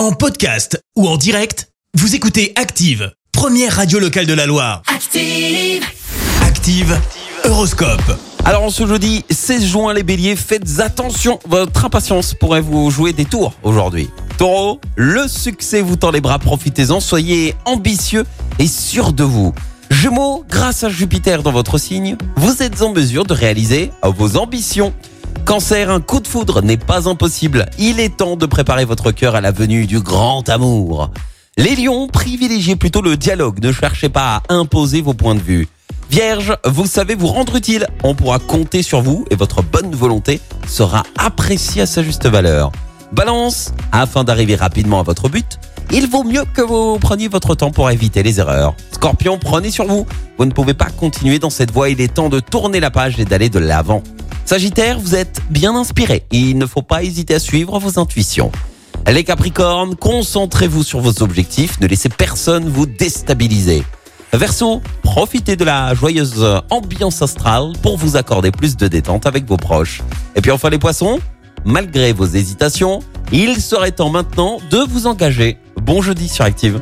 En podcast ou en direct, vous écoutez Active, première radio locale de la Loire. Active. Active, Horoscope. Alors en ce jeudi 16 juin les béliers, faites attention, votre impatience pourrait vous jouer des tours aujourd'hui. Taureau, le succès vous tend les bras, profitez-en, soyez ambitieux et sûr de vous. Gémeaux, grâce à Jupiter dans votre signe, vous êtes en mesure de réaliser vos ambitions. Cancer, un coup de foudre n'est pas impossible. Il est temps de préparer votre cœur à la venue du grand amour. Les lions, privilégiez plutôt le dialogue, ne cherchez pas à imposer vos points de vue. Vierge, vous savez vous rendre utile, on pourra compter sur vous et votre bonne volonté sera appréciée à sa juste valeur. Balance, afin d'arriver rapidement à votre but, il vaut mieux que vous preniez votre temps pour éviter les erreurs. Scorpion, prenez sur vous, vous ne pouvez pas continuer dans cette voie, il est temps de tourner la page et d'aller de l'avant. Sagittaire, vous êtes bien inspiré il ne faut pas hésiter à suivre vos intuitions. Les Capricornes, concentrez-vous sur vos objectifs, ne laissez personne vous déstabiliser. Verseau, profitez de la joyeuse ambiance astrale pour vous accorder plus de détente avec vos proches. Et puis enfin les poissons, malgré vos hésitations, il serait temps maintenant de vous engager. Bon jeudi sur Active.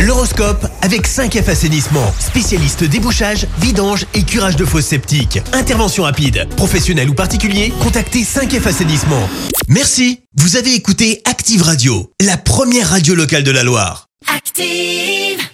L'horoscope avec 5F Assainissement, spécialiste débouchage, vidange et curage de fosses septiques. Intervention rapide, professionnel ou particulier, contactez 5F Assainissement. Merci, vous avez écouté Active Radio, la première radio locale de la Loire. Active.